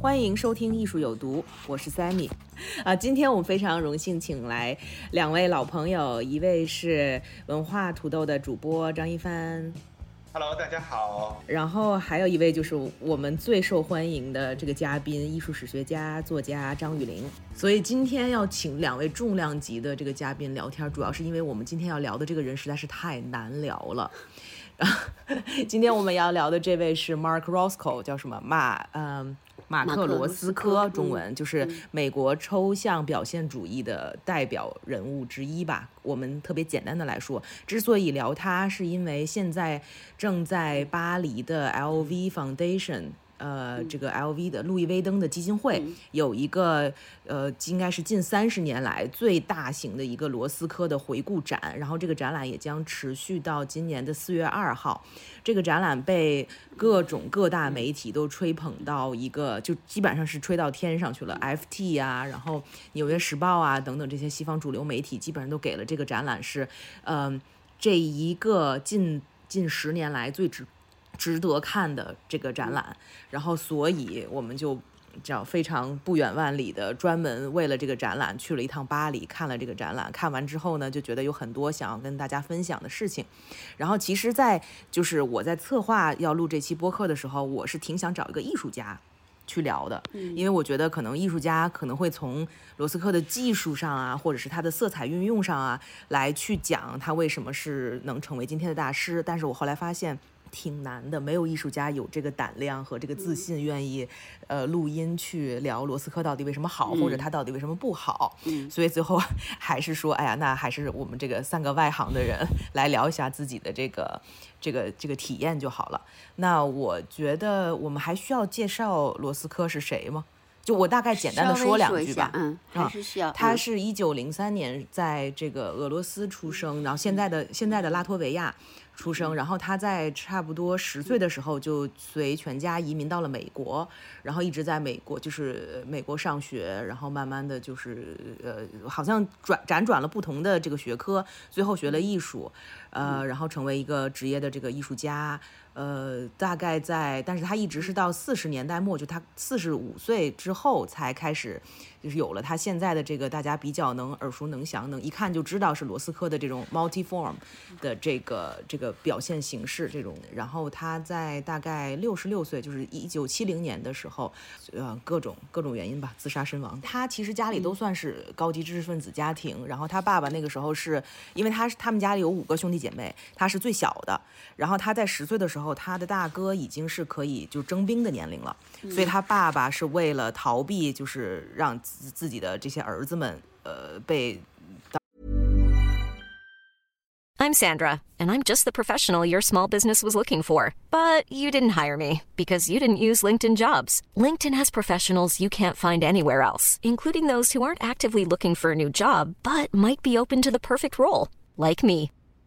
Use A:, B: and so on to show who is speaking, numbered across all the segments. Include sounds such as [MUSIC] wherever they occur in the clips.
A: 欢迎收听《艺术有毒》，我是 Sammy。啊，今天我们非常荣幸请来两位老朋友，一位是文化土豆的主播张一帆
B: ，Hello，大家好。
A: 然后还有一位就是我们最受欢迎的这个嘉宾，艺术史学家、作家张雨玲。所以今天要请两位重量级的这个嘉宾聊天，主要是因为我们今天要聊的这个人实在是太难聊了。[LAUGHS] 今天我们要聊的这位是 Mark Roscoe，叫什么马？嗯。马克罗斯科，中文就是美国抽象表现主义的代表人物之一吧。我们特别简单的来说，之所以聊他，是因为现在正在巴黎的 LV Foundation。呃，这个 LV 的路易威登的基金会有一个呃，应该是近三十年来最大型的一个罗斯科的回顾展，然后这个展览也将持续到今年的四月二号。这个展览被各种各大媒体都吹捧到一个，就基本上是吹到天上去了。FT 啊，然后纽约时报啊等等这些西方主流媒体基本上都给了这个展览是，嗯，这一个近近十年来最值。值得看的这个展览，然后所以我们就叫非常不远万里的专门为了这个展览去了一趟巴黎，看了这个展览。看完之后呢，就觉得有很多想要跟大家分享的事情。然后其实，在就是我在策划要录这期播客的时候，我是挺想找一个艺术家去聊的，因为我觉得可能艺术家可能会从罗斯克的技术上啊，或者是他的色彩运用上啊，来去讲他为什么是能成为今天的大师。但是我后来发现。挺难的，没有艺术家有这个胆量和这个自信，愿意，呃，录音去聊罗斯科到底为什么好，或者他到底为什么不好。嗯，所以最后还是说，哎呀，那还是我们这个三个外行的人 [LAUGHS] 来聊一下自己的这个这个这个体验就好了。那我觉得我们还需要介绍罗斯科是谁吗？就我大概简单的说两句吧。
C: 嗯，还是需要。
A: 他是一九零三年在这个俄罗斯出生，然后现在的现在的拉脱维亚。出生，然后他在差不多十岁的时候就随全家移民到了美国，然后一直在美国就是美国上学，然后慢慢的就是呃，好像转辗转了不同的这个学科，最后学了艺术，呃，然后成为一个职业的这个艺术家。呃，大概在，但是他一直是到四十年代末，就他四十五岁之后才开始，就是有了他现在的这个大家比较能耳熟能详，能一看就知道是罗斯科的这种 multiform 的这个这个表现形式这种。然后他在大概六十六岁，就是一九七零年的时候，呃，各种各种原因吧，自杀身亡。他其实家里都算是高级知识分子家庭，然后他爸爸那个时候是因为他是他们家里有五个兄弟姐妹，她是最小的，然后她在十岁的时候。她的大哥已经是可以就征兵的年龄了，所以她爸爸是为了逃避，就是让自自己的这些儿子们呃被。
D: I'm Sandra, and I'm just the professional your small business was looking for. But you didn't hire me because you didn't use LinkedIn jobs. LinkedIn has professionals you can't find anywhere else, including those who aren't actively looking for a new job but might be open to the perfect role, like me.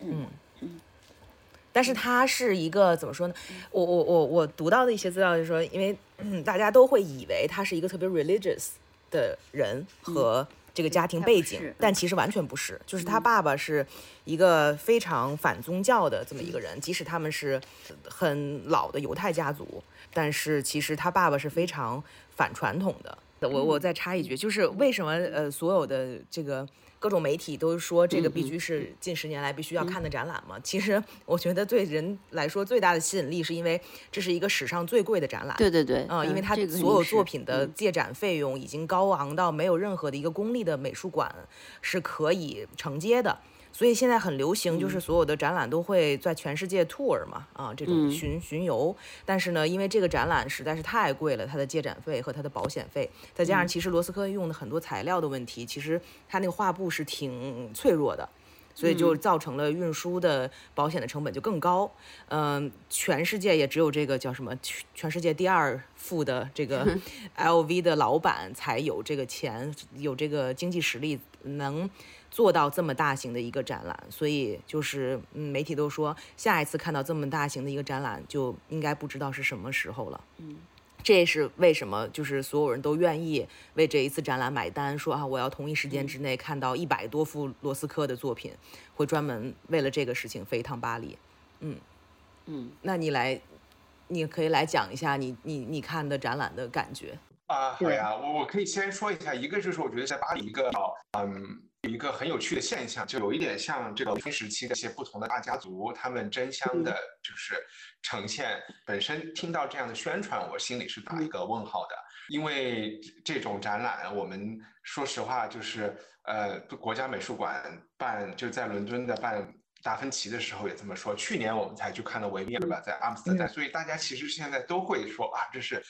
A: 嗯嗯，但是他是一个怎么说呢？我我我我读到的一些资料就是说，因为大家都会以为他是一个特别 religious 的人和这个家庭背景，但其实完全不是。就是他爸爸是一个非常反宗教的这么一个人，即使他们是很老的犹太家族，但是其实他爸爸是非常反传统的。我我再插一句，就是为什么呃所有的这个。各种媒体都说这个必须是近十年来必须要看的展览嘛？其实我觉得对人来说最大的吸引力是因为这是一个史上最贵的展览。
C: 对对对，
A: 嗯，因为它所有作品的借展费用已经高昂到没有任何的一个公立的美术馆是可以承接的。所以现在很流行，就是所有的展览都会在全世界 tour 嘛，啊，这种巡巡游。但是呢，因为这个展览实在是太贵了，它的借展费和它的保险费，再加上其实罗斯科用的很多材料的问题，其实它那个画布是挺脆弱的。所以就造成了运输的保险的成本就更高。嗯，全世界也只有这个叫什么，全全世界第二富的这个 [LAUGHS] LV 的老板才有这个钱，有这个经济实力能。做到这么大型的一个展览，所以就是嗯，媒体都说下一次看到这么大型的一个展览，就应该不知道是什么时候了。嗯，这也是为什么就是所有人都愿意为这一次展览买单，说啊，我要同一时间之内看到一百多幅罗斯科的作品，会专门为了这个事情飞一趟巴黎。嗯嗯，那你来，你可以来讲一下你你你看的展览的感觉
B: 啊？好呀，我我可以先说一下，一个就是我觉得在巴黎一个嗯。有一个很有趣的现象，就有一点像这个新时期的一些不同的大家族，他们争相的，就是呈现。本身听到这样的宣传，我心里是打一个问号的，因为这种展览，我们说实话，就是呃，国家美术馆办，就在伦敦的办达芬奇的时候也这么说。去年我们才去看了维米尔吧，在阿姆斯特丹，所以大家其实现在都会说啊，这是。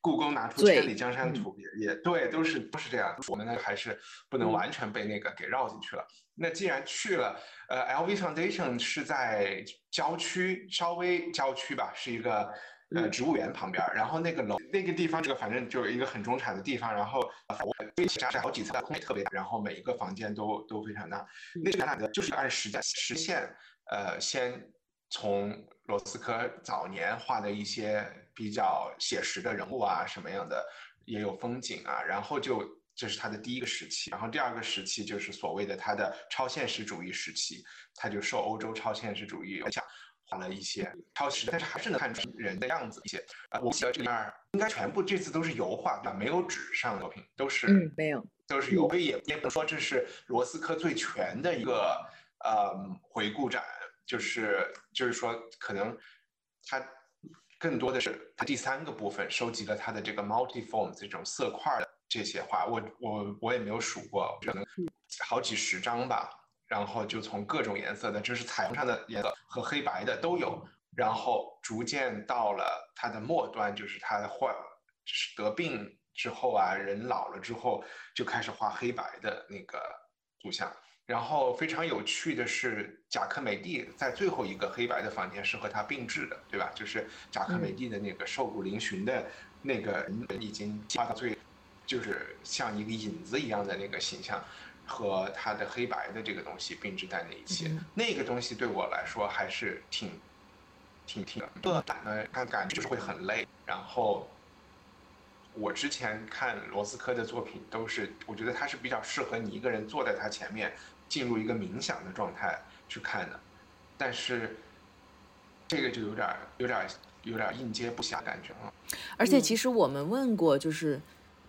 B: 故宫拿出千里江山图也也对，都是都是这样。我们呢还是不能完全被那个给绕进去了。那既然去了，呃，LV Foundation 是在郊区，稍微郊区吧，是一个呃植物园旁边。然后那个楼那个地方，这个反正就是一个很中产的地方。然后我飞起来是好几层，空间特别大，然后每一个房间都都非常大。那展览的就是按时间实现，呃，先从罗斯科早年画的一些。比较写实的人物啊，什么样的也有风景啊，然后就这是他的第一个时期，然后第二个时期就是所谓的他的超现实主义时期，他就受欧洲超现实主义影响，画了一些超实，但是还是能看出人的样子一些。啊，我记得这里面应该全部这次都是油画，对吧？没有纸上的作品，都是
A: 嗯，没有，
B: 都是油。所以也也不能说这是罗斯科最全的一个呃回顾展，就是就是说可能他。更多的是它第三个部分收集了它的这个 multiform 这种色块的这些画，我我我也没有数过，可能好几十张吧。然后就从各种颜色的，就是彩虹上的颜色和黑白的都有。然后逐渐到了它的末端，就是他患得病之后啊，人老了之后就开始画黑白的那个图像。然后非常有趣的是，贾克梅蒂在最后一个黑白的房间是和他并置的，对吧？就是贾克梅蒂的那个瘦骨嶙峋的那个人已经画到最，就是像一个影子一样的那个形象，和他的黑白的这个东西并置在那一起。那个东西对我来说还是挺，挺挺的，呢，他感觉就是会很累。然后。我之前看罗斯科的作品，都是我觉得他是比较适合你一个人坐在他前面，进入一个冥想的状态去看的。但是这个就有点有点有点应接不暇感觉了。
A: 而且其实我们问过，就是。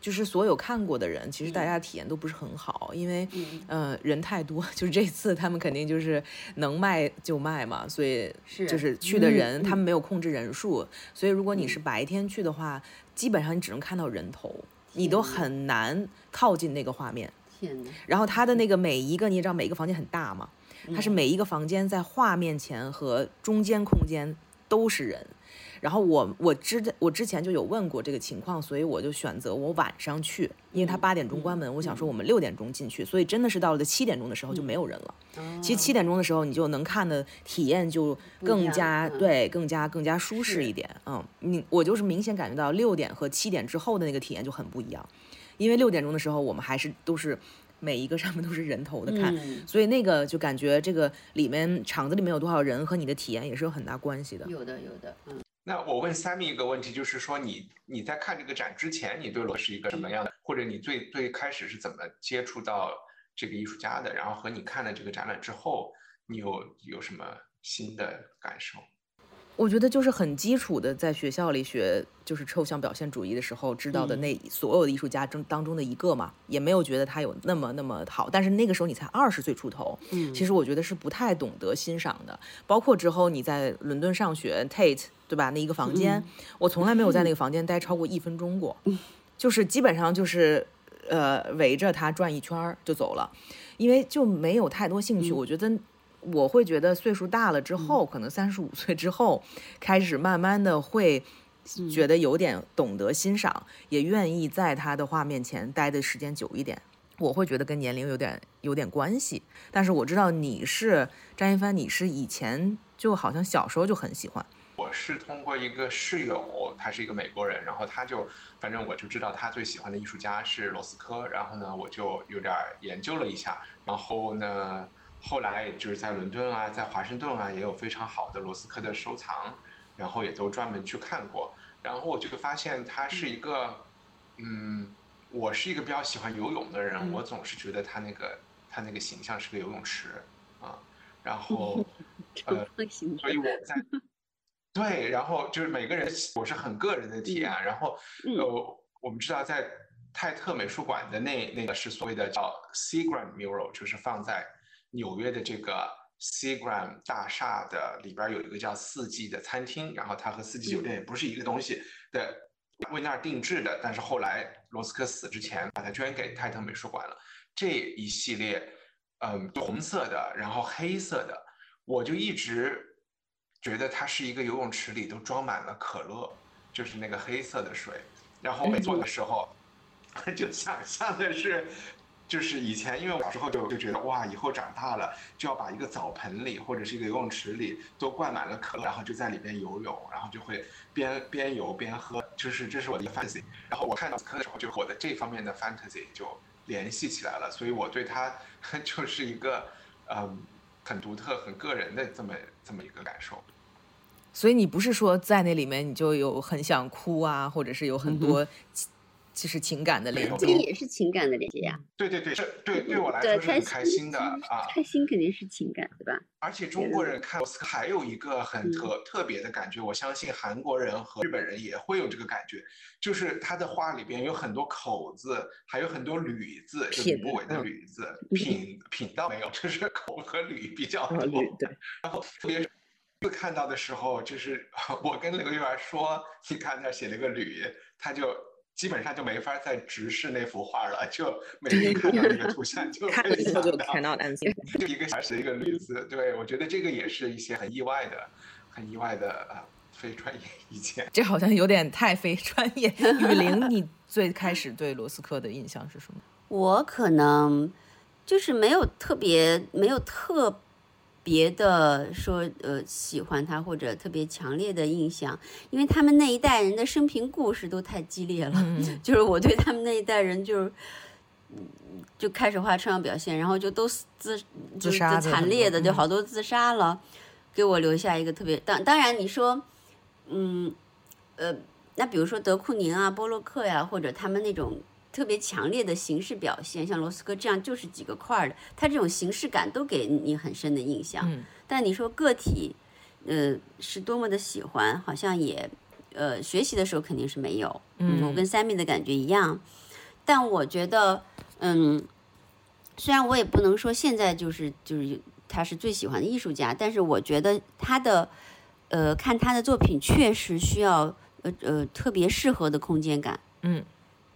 A: 就是所有看过的人，其实大家体验都不是很好，因为，呃，人太多。[LAUGHS] 就是这次他们肯定就是能卖就卖嘛，所以就是去的人他们没有控制人数，所以如果你是白天去的话，基本上你只能看到人头，你都很难靠近那个画面。
C: 天
A: 然后它的那个每一个，你也知道每一个房间很大嘛，它是每一个房间在画面前和中间空间都是人。然后我我之我之前就有问过这个情况，所以我就选择我晚上去，因为他八点钟关门，我想说我们六点钟进去，所以真的是到了七点钟的时候就没有人了。其实七点钟的时候你就能看的体验就更加对，更加更加舒适一点。嗯，你我就是明显感觉到六点和七点之后的那个体验就很不一样，因为六点钟的时候我们还是都是每一个上面都是人头的看，所以那个就感觉这个里面场子里面有多少人和你的体验也是有很大关系的。
C: 有的有的，嗯。
B: 那我问 Sammy 一个问题，就是说你你在看这个展之前，你对罗是一个什么样的？或者你最最开始是怎么接触到这个艺术家的？然后和你看了这个展览之后，你有有什么新的感受？
A: 我觉得就是很基础的，在学校里学就是抽象表现主义的时候知道的那所有的艺术家中当中的一个嘛，也没有觉得他有那么那么好。但是那个时候你才二十岁出头，嗯，其实我觉得是不太懂得欣赏的。包括之后你在伦敦上学，Tate 对吧？那一个房间，我从来没有在那个 [LAUGHS] 房间待超过一分钟过，就是基本上就是呃围着他转一圈就走了，因为就没有太多兴趣。我觉得。我会觉得岁数大了之后，可能三十五 [LAUGHS] 岁之后，开始慢慢的会觉得有点懂得欣赏，也愿意在他的画面前待的时间久一点。我会觉得跟年龄有点有点关系。但是我知道你是张一帆，你是以前就好像小时候就很喜欢。
B: 我是通过一个室友，他是一个美国人，然后他就反正我就知道他最喜欢的艺术家是罗斯科，然后呢我就有点研究了一下，然后呢后来就是在伦敦啊，在华盛顿啊也有非常好的罗斯科的收藏，然后也都专门去看过，然后我就发现他是一个，嗯，我是一个比较喜欢游泳的人，我总是觉得他那个他那个形象是个游泳池啊，然后 [LAUGHS] 呃，所以我在。[LAUGHS] 对，然后就是每个人，我是很个人的体验。然后，呃，我们知道在泰特美术馆的那那个是所谓的叫 Seagram Mural，就是放在纽约的这个 Seagram 大厦的里边有一个叫四季的餐厅，然后它和四季酒店也不是一个东西的，为那儿定制的。但是后来罗斯科死之前把它捐给泰特美术馆了。这一系列，嗯，红色的，然后黑色的，我就一直。觉得它是一个游泳池里都装满了可乐，就是那个黑色的水。然后没做的时候，[LAUGHS] 就想象的是，就是以前因为小时候就就觉得哇，以后长大了就要把一个澡盆里或者是一个游泳池里都灌满了可乐，然后就在里边游泳，然后就会边边游边喝，就是这是我的一个 fantasy。然后我看到课的时候，就我的这方面的 fantasy 就联系起来了，所以我对它 [LAUGHS] 就是一个嗯。很独特、很个人的这么这么一个感受，
A: 所以你不是说在那里面你就有很想哭啊，或者是有很多。就是情感的连接，
C: 这也是情感的连接呀。
B: 对对对，这对对我来说是很开心的啊。
C: 开心肯定是情感，对吧？
B: 而且中国人看奥斯卡还有一个很特特别的感觉，我相信韩国人和日本人也会有这个感觉，就是他的话里边有很多口字，还有很多吕字，就部尾的吕字。品品倒没有，就是口和吕比较多。
C: 对。
B: 然后特别是看到的时候，就是 [LAUGHS] 我跟刘媛说，你看那写了个吕，他就。基本上就没法再直视那幅画了，就每天看到那个 [LAUGHS] 图像就
A: 看了之后就 cannot answer，
B: 就一个小时一个例子。对我觉得这个也是一些很意外的、很意外的啊非专业意见。
A: 这好像有点太非专业。[LAUGHS] 雨林，你最开始对罗斯科的印象是什么？
C: 我可能就是没有特别，没有特。别的说，呃，喜欢他或者特别强烈的印象，因为他们那一代人的生平故事都太激烈了，[LAUGHS] 就是我对他们那一代人就是，就开始画抽象表现，然后就都自
A: 自
C: 杀惨烈的，就好多自杀了，给我留下一个特别当当然你说，嗯，呃，那比如说德库宁啊、波洛克呀，或者他们那种。特别强烈的形式表现，像罗斯科这样就是几个块儿的，他这种形式感都给你很深的印象。嗯，但你说个体，呃，是多么的喜欢，好像也，呃，学习的时候肯定是没有。嗯，我跟 Sammy 的感觉一样，但我觉得，嗯，虽然我也不能说现在就是就是他是最喜欢的艺术家，但是我觉得他的，呃，看他的作品确实需要，呃呃，特别适合的空间感。
A: 嗯。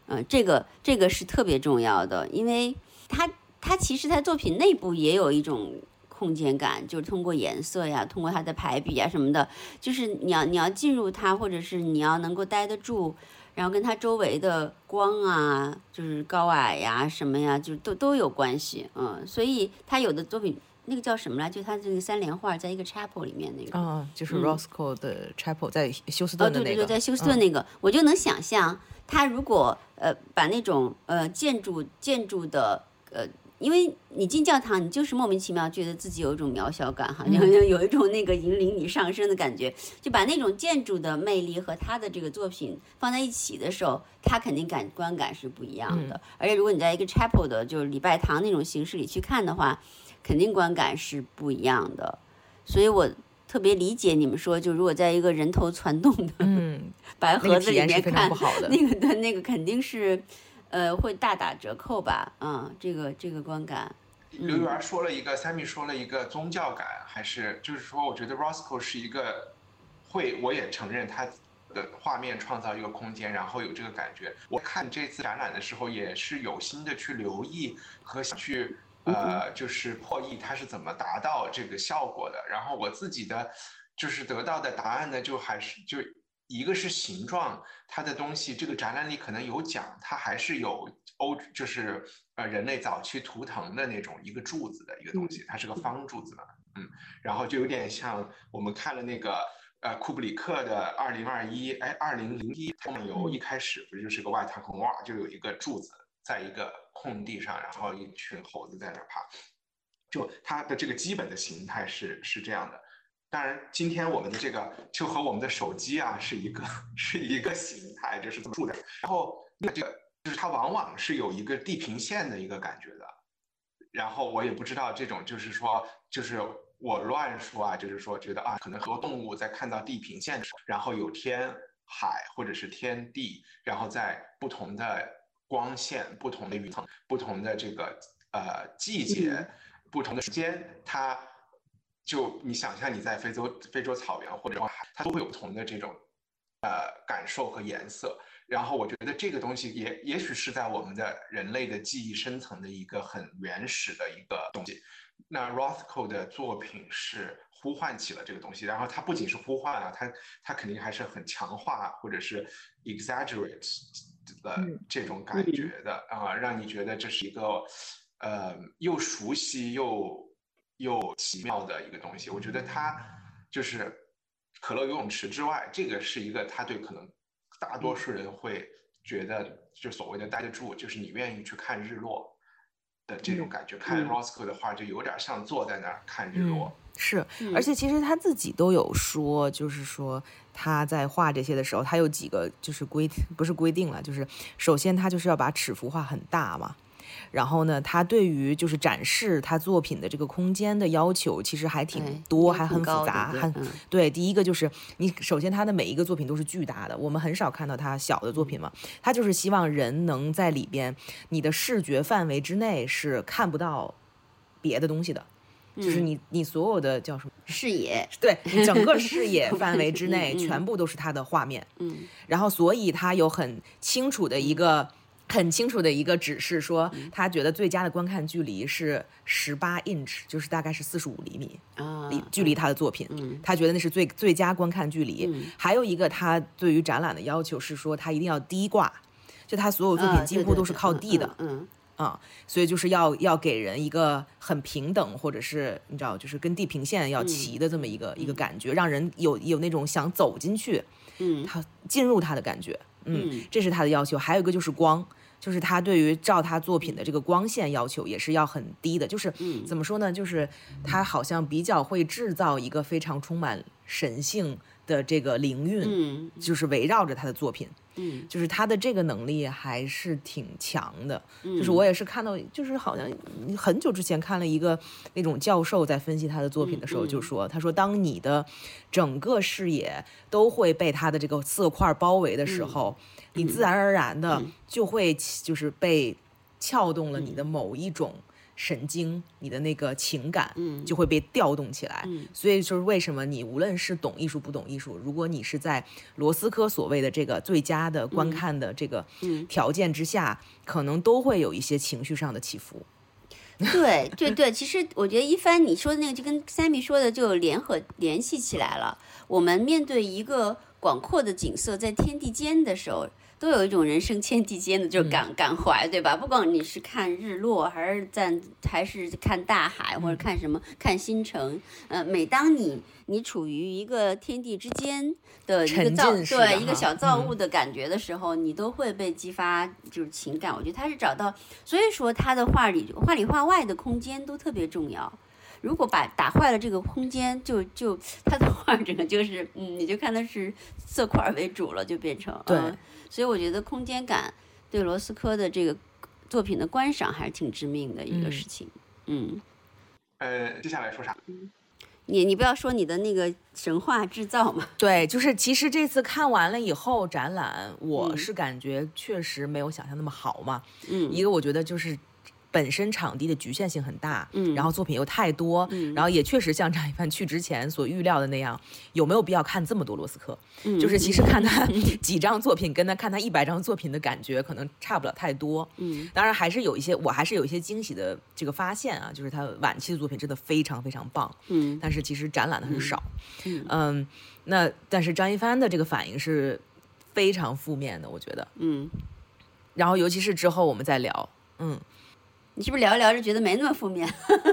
C: 嗯，这个这个是特别重要的，因为他他其实他作品内部也有一种空间感，就是通过颜色呀，通过他的排比啊什么的，就是你要你要进入他，或者是你要能够待得住，然后跟他周围的光啊，就是高矮呀什么呀，就都都有关系。嗯，所以他有的作品那个叫什么来？就他这个三联画，在一个 chapel 里面那个，
A: 啊，就是 Roscoe 的 chapel 在休斯顿的那个，
C: 对对对，在休斯顿那个，我就能想象。他如果呃把那种呃建筑建筑的呃，因为你进教堂，你就是莫名其妙觉得自己有一种渺小感，好像有一种那个引领你上升的感觉，就把那种建筑的魅力和他的这个作品放在一起的时候，他肯定感观感是不一样的。而且如果你在一个 chapel 的，就是礼拜堂那种形式里去看的话，肯定观感是不一样的。所以我。特别理解你们说，就如果在一个人头攒动的 [LAUGHS] 白盒子里面看，[LAUGHS] 那个的那个肯定是，呃，会大打折扣吧？嗯，这个这个观感。
B: 刘媛说了一个，Sammy 说了一个宗教感，还是就是说，我觉得 Roscoe 是一个会，我也承认他的画面创造一个空间，然后有这个感觉。我看这次展览的时候，也是有心的去留意和想去。呃，就是破译它是怎么达到这个效果的？然后我自己的就是得到的答案呢，就还是就一个是形状，它的东西这个展览里可能有讲，它还是有欧，就是呃人类早期图腾的那种一个柱子的一个东西，它是个方柱子嘛，嗯，然后就有点像我们看了那个呃库布里克的二零二一，哎二零零一太空游一开始不就是个外太空哇，就有一个柱子在一个空地上，然后一群猴子在那爬，就它的这个基本的形态是是这样的。当然，今天我们的这个就和我们的手机啊是一个 [LAUGHS] 是一个形态，就是这么住的。然后那这个就是它往往是有一个地平线的一个感觉的。然后我也不知道这种就是说，就是我乱说啊，就是说觉得啊，可能很多动物在看到地平线的时候，然后有天海或者是天地，然后在不同的光线、不同的云层、不同的这个呃季节、不同的时间，它。就你想象你在非洲非洲草原或者海，它都会有不同的这种呃感受和颜色。然后我觉得这个东西也也许是在我们的人类的记忆深层的一个很原始的一个东西。那 Rothko 的作品是呼唤起了这个东西，然后它不仅是呼唤啊，它它肯定还是很强化或者是 exaggerate 的这种感觉的啊，让你觉得这是一个呃又熟悉又。又奇妙的一个东西，我觉得它就是可乐游泳池之外，这个是一个他对可能大多数人会觉得就所谓的待得住，就是你愿意去看日落的这种感觉。看 Roscoe 的话，就有点像坐在那儿看日落。
A: 是，而且其实他自己都有说，就是说他在画这些的时候，他有几个就是规不是规定了，就是首先他就是要把尺幅画很大嘛。然后呢，他对于就是展示他作品的这个空间的要求，其实还挺多，还很复杂，很对。第一个就是你首先他的每一个作品都是巨大的，我们很少看到他小的作品嘛。他就是希望人能在里边，你的视觉范围之内是看不到别的东西的，就是你你所有的叫什么
C: 视野，
A: 对，整个视野 [LAUGHS] 范围之内全部都是他的画面。
C: 嗯，
A: 然后所以他有很清楚的一个。很清楚的一个指示说，他觉得最佳的观看距离是十八 inch，就是大概是四十五厘米
C: 啊，
A: 离距离他的作品，他觉得那是最最佳观看距离。还有一个，他对于展览的要求是说，他一定要低挂，就他所有作品几乎都是靠地的，
C: 嗯
A: 啊，所以就是要要给人一个很平等，或者是你知道，就是跟地平线要齐的这么一个一个感觉，让人有有那种想走进去，
C: 嗯，
A: 他进入他的感觉。
C: 嗯，
A: 这是他的要求，还有一个就是光，就是他对于照他作品的这个光线要求也是要很低的，就是怎么说呢？就是他好像比较会制造一个非常充满神性的这个灵韵，
C: 嗯，
A: 就是围绕着他的作品，
C: 嗯，
A: 就是他的这个能力还是挺强的。就是我也是看到，就是好像很久之前看了一个那种教授在分析他的作品的时候就说，他说当你的整个视野都会被他的这个色块包围的时候，你自然而然的就会就是被撬动了你的某一种神经，你的那个情感就会被调动起来。所以就是为什么你无论是懂艺术不懂艺术，如果你是在罗斯科所谓的这个最佳的观看的这个条件之下，可能都会有一些情绪上的起伏。
C: 对对对，其实我觉得一帆你说的那个就跟 Sammy 说的就联合联系起来了。我们面对一个广阔的景色，在天地间的时候。都有一种人生天地间的就感感怀，对吧？不管你是看日落，还是在，还是看大海，或者看什么，看星辰。呃，每当你你处于一个天地之间的一个造对一个小造物的感觉的时候，你都会被激发就是情感。我觉得他是找到，所以说他的画里画里画外的空间都特别重要。如果把打坏了这个空间，就就他的画整个就是嗯，你就看他是色块为主了，就变成
A: 对。
C: 所以我觉得空间感对罗斯科的这个作品的观赏还是挺致命的一个事情。
B: 嗯，呃，接下来说啥？
C: 你你不要说你的那个神话制造嘛？[LAUGHS]
A: 对，就是其实这次看完了以后展览，我是感觉确实没有想象那么好嘛。
C: 嗯，
A: 一个我觉得就是。本身场地的局限性很大，
C: 嗯
A: 然后作品又太多，然后也确实像张一帆去之前所预料的那样，有没有必要看这么多罗斯科？
C: 嗯
A: 就是其实看他 [LAUGHS] 几张作品，跟他看他一百张作品的感觉可能差不了太多。
C: 嗯，
A: 当然还是有一些，我还是有一些惊喜的这个发现啊，就是他晚期的作品真的非常非常棒，
C: 嗯
A: 但是其实展览的很少。
C: 嗯
A: 嗯，那但是张一帆的这个反应是非常负面的，我觉得。
C: 嗯，
A: 然后尤其是之后我们再聊，嗯，
C: 你是不是聊着聊着觉得没那么负面？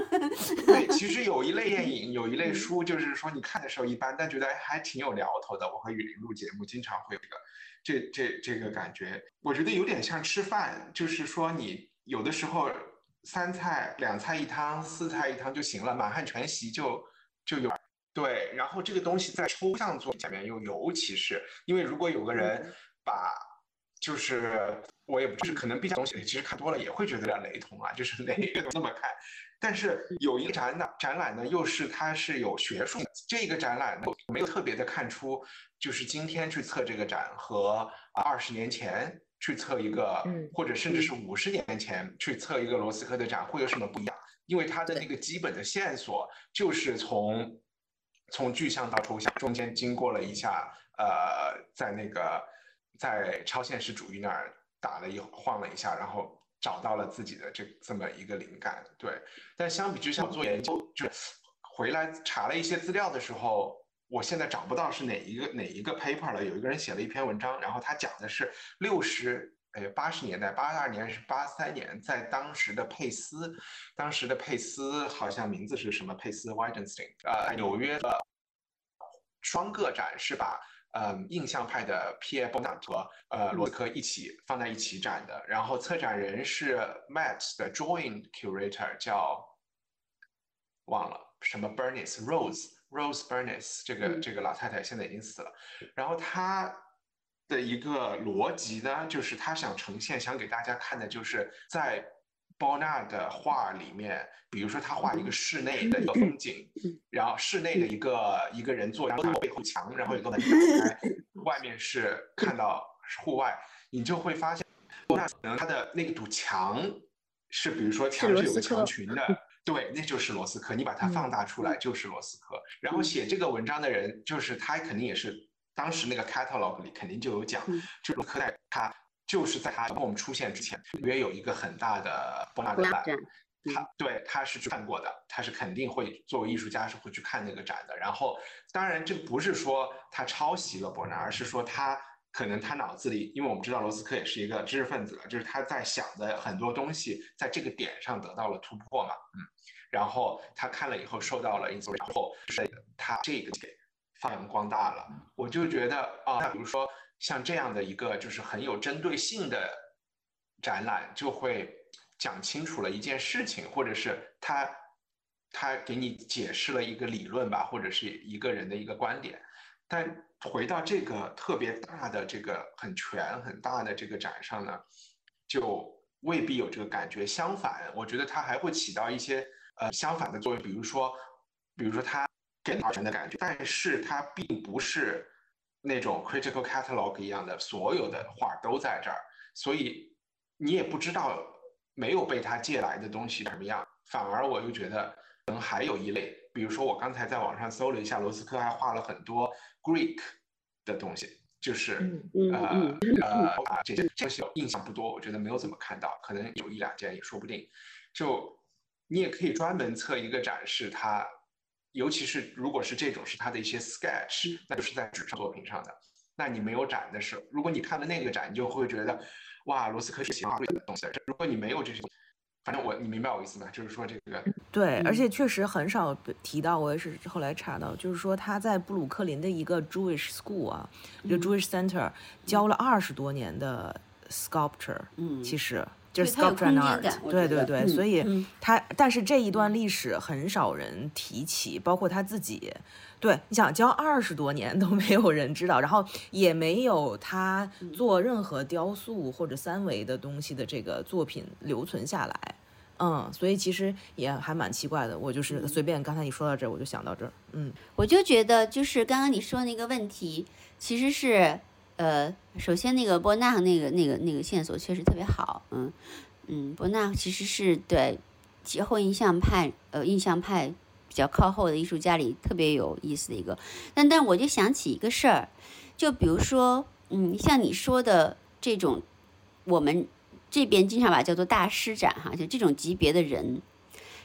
C: [LAUGHS]
B: 对，其实有一类电影，有一类书，就是说你看的时候一般，但觉得哎还挺有聊头的。我和雨林录节目经常会有这个这这这个感觉，我觉得有点像吃饭，就是说你有的时候三菜两菜一汤，四菜一汤就行了，满汉全席就就有。对，然后这个东西在抽象作品里面又尤其是因为如果有个人把就是我也不就是可能毕竟东西其实看多了也会觉得有点雷同啊，就是每一个都那么看。但是有一个展览展览呢，又是它是有学术的，这个展览呢没有特别的看出，就是今天去测这个展和二十年前去测一个，
A: 嗯
B: 或者甚至是五十年前去测一个罗斯科的展会有什么不一样？因为它的那个基本的线索就是从从具象到抽象，中间经过了一下，呃，在那个在超现实主义那儿打了一晃了一下，然后找到了自己的这这么一个灵感。对，但相比之下，做研究就回来查了一些资料的时候，我现在找不到是哪一个哪一个 paper 了。有一个人写了一篇文章，然后他讲的是六十。哎，八十年代，八二年还是八三年，在当时的佩斯，当时的佩斯好像名字是什么佩斯 Widenstein，呃，纽约的双个展是把呃印象派的 Pierre Bonnat 和呃罗斯科一起放在一起展的，然后策展人是 Met 的 Joint Curator 叫忘了什么 Bernice Rose Rose Bernice 这个这个老太太现在已经死了，然后她的一个逻辑呢，就是他想呈现想给大家看的就是在。包纳的画里面，比如说他画一个室内的一个风景，然后室内的一个一个人坐，然后背后墙，然后有个门打开，[LAUGHS] 外面是看到户外，你就会发现，那可能他的那堵墙是，比如说墙是有个墙群的，[LAUGHS] 对，那就是罗斯科，你把它放大出来就是罗斯科。然后写这个文章的人，就是他肯定也是当时那个 catalog 里肯定就有讲，就罗斯科在他。就是在他跟我们出现之前，约有一个很大的波纳的展，他对他是去看过的，他是肯定会作为艺术家是会去看那个展的。然后，当然这不是说他抄袭了伯纳，而是说他可能他脑子里，因为我们知道罗斯科也是一个知识分子，就是他在想的很多东西在这个点上得到了突破嘛，嗯，然后他看了以后受到了影响，然后他这个给发扬光大了。我就觉得啊，那比如说。像这样的一个就是很有针对性的展览，就会讲清楚了一件事情，或者是他他给你解释了一个理论吧，或者是一个人的一个观点。但回到这个特别大的这个很全很大的这个展上呢，就未必有这个感觉。相反，我觉得它还会起到一些呃相反的作用，比如说，比如说它给你全的感觉，但是它并不是。那种 critical catalog 一样的，所有的画都在这儿，所以你也不知道没有被他借来的东西什么样。反而我又觉得，可能还有一类，比如说我刚才在网上搜了一下，罗斯科还画了很多 Greek 的东西，就是呃呃这些东西印象不多，我觉得没有怎么看到，可能有一两件也说不定。就你也可以专门测一个展示它。尤其是如果是这种是他的一些 sketch，那就是在纸上作品上的。那你没有展的时候，如果你看了那个展，你就会觉得，哇，罗斯科是写画的东西。如果你没有这些，反正我你明白我意思吗？就是说这个
A: 对，而且确实很少提到，我也是后来查到，就是说他在布鲁克林的一个 Jewish school 啊，一个 Jewish center 教了二十多年的 sculpture，
C: 嗯，
A: 其实。就是
C: sculpture
A: art，对对对，所以他，但是这一段历史很少人提起，包括他自己。对，你想教二十多年都没有人知道，然后也没有他做任何雕塑或者三维的东西的这个作品留存下来。嗯，所以其实也还蛮奇怪的。我就是随便刚才你说到这儿，我就想到这儿。嗯，
C: 我就觉得就是刚刚你说那个问题，其实是。呃，首先那个波纳那个那个那个线索确实特别好，嗯，嗯，波纳其实是对后印象派，呃，印象派比较靠后的艺术家里特别有意思的一个。但但我就想起一个事儿，就比如说，嗯，像你说的这种，我们这边经常把叫做大师展哈，就这种级别的人，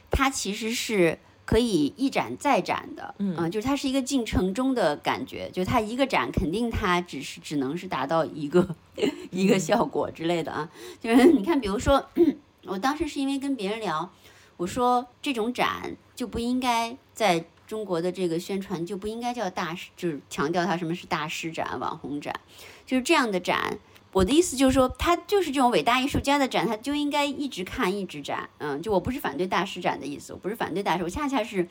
C: 他其实是。可以一展再展的，嗯，就是它是一个进程中的感觉，就它一个展肯定它只是只能是达到一个 [LAUGHS] 一个效果之类的啊，就是你看，比如说，我当时是因为跟别人聊，我说这种展就不应该在中国的这个宣传就不应该叫大师，就是强调它什么是大师展、网红展，就是这样的展。我的意思就是说，他就是这种伟大艺术家的展，他就应该一直看，一直展。嗯，就我不是反对大师展的意思，我不是反对大师，我恰恰是，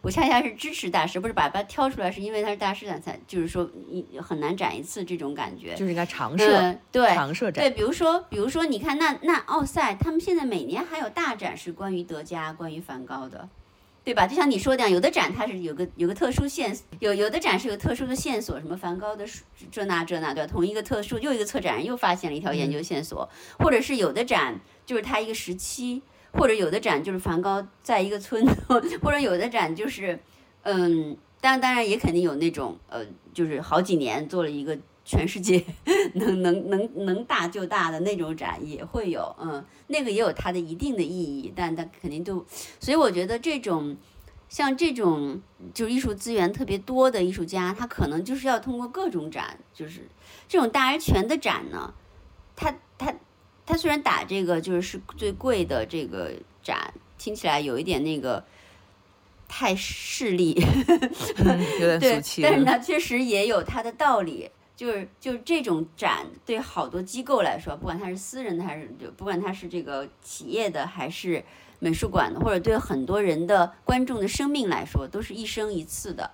C: 我恰恰是支持大师，不是把它挑出来，是因为他是大师展才，就是说你很难展一次这种感觉，
A: 就是应该常设，
C: 对，
A: 常设展。
C: 对，比如说，比如说，你看那那奥赛，他们现在每年还有大展是关于德加、关于梵高的。对吧？就像你说的样，有的展它是有个有个特殊线，有有的展是有特殊的线索，什么梵高的这那这那，对吧？同一个特殊又一个策展人又发现了一条研究线索，或者是有的展就是他一个时期，或者有的展就是梵高在一个村，[LAUGHS] 或者有的展就是，嗯，当然当然也肯定有那种呃，就是好几年做了一个。全世界能能能能大就大的那种展也会有，嗯，那个也有它的一定的意义，但它肯定都，所以我觉得这种像这种就是艺术资源特别多的艺术家，他可能就是要通过各种展，就是这种大而全的展呢，他他他虽然打这个就是是最贵的这个展，听起来有一点那个太势利，
A: 有点 [LAUGHS] 俗气，
C: 但是呢，确实也有它的道理。就是就是这种展，对好多机构来说，不管它是私人的还是就不管它是这个企业的还是美术馆的，或者对很多人的观众的生命来说，都是一生一次的。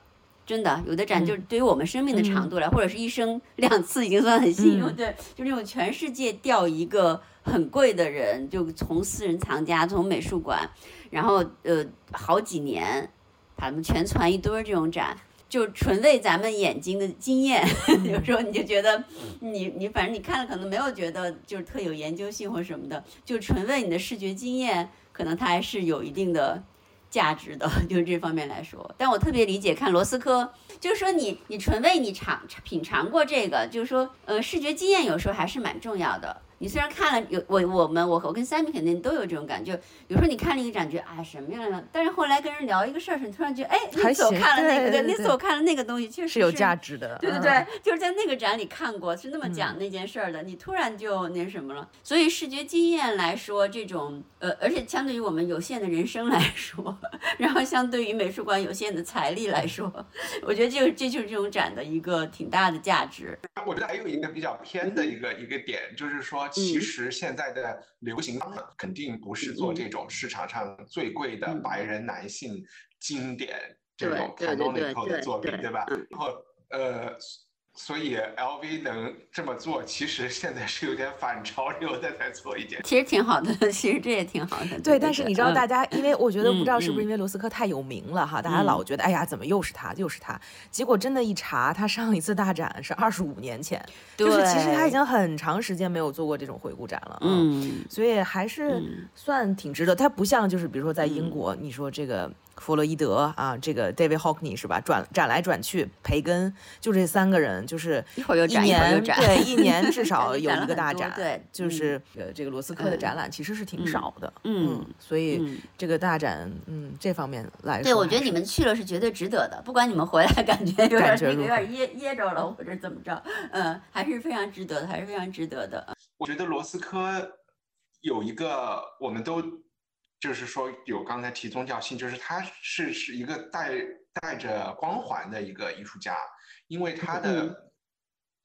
C: 真的，有的展就是对于我们生命的长度来，或者是一生两次已经算很幸运。对，就那种全世界调一个很贵的人，就从私人藏家，从美术馆，然后呃好几年，把他们全攒一堆儿这种展。就纯为咱们眼睛的经验，[LAUGHS] 有时候你就觉得，你你反正你看了可能没有觉得就是特有研究性或什么的，就纯为你的视觉经验，可能它还是有一定的价值的，[LAUGHS] 就是这方面来说。但我特别理解看罗斯科，就是说你你纯为你尝品尝过这个，就是说呃视觉经验有时候还是蛮重要的。你虽然看了有我我们我我跟 Sammy 肯定都有这种感觉，有时候你看了一个展觉哎什么样的，但是后来跟人聊一个事儿时，你突然觉得哎那次我看了那个，对那次我看了那个东西确实是
A: 有价值的，
C: 对对对，[LAUGHS] 就是在那个展里看过是那么讲那件事儿的，你突然就那什么了。所以视觉经验来说，这种呃，而且相对于我们有限的人生来说，然后相对于美术馆有限的财力来说，我觉得这这就是这种展的一个挺大的价值。
B: 我觉得还有一个比较偏的一个一个点，就是说。其实现在的流行方肯定不是做这种市场上最贵的白人男性经典这种卡通里头的作品，对吧？然后呃。所以 LV 能这么做，其实现在是有点反潮流的在做一点，
C: 其实挺好的，[LAUGHS] 其实这也挺好的。
A: 对，但是你知道，大家因为我觉得不知道是不是因为罗斯科太有名了哈，大家老觉得哎呀，怎么又是他，又是他？结果真的一查，他上一次大展是二十五年前，就是其实他已经很长时间没有做过这种回顾展了。嗯，所以还是算挺值得。他不像就是比如说在英国，你说这个。弗洛伊德啊，这个 David Hockney 是吧？转转来转去，培根就这三个人，就是
C: 一会儿又
A: 展，一
C: 年
A: 对，一年至少 [LAUGHS] 有一个大展。
C: 对，
A: 就是呃，这个罗斯科的展览其实是挺少的。
C: 嗯，
A: 所以这个大展，嗯，这方面来说，
C: 对我觉得你们去了是绝对值得的。不管你们回来 [LAUGHS] 感觉有点有点噎噎着了，或者怎么着，嗯，还是非常值得的，还是非常值得的。
B: 我觉得罗斯科有一个我们都。就是说，有刚才提宗教性，就是他是是一个带带着光环的一个艺术家，因为他的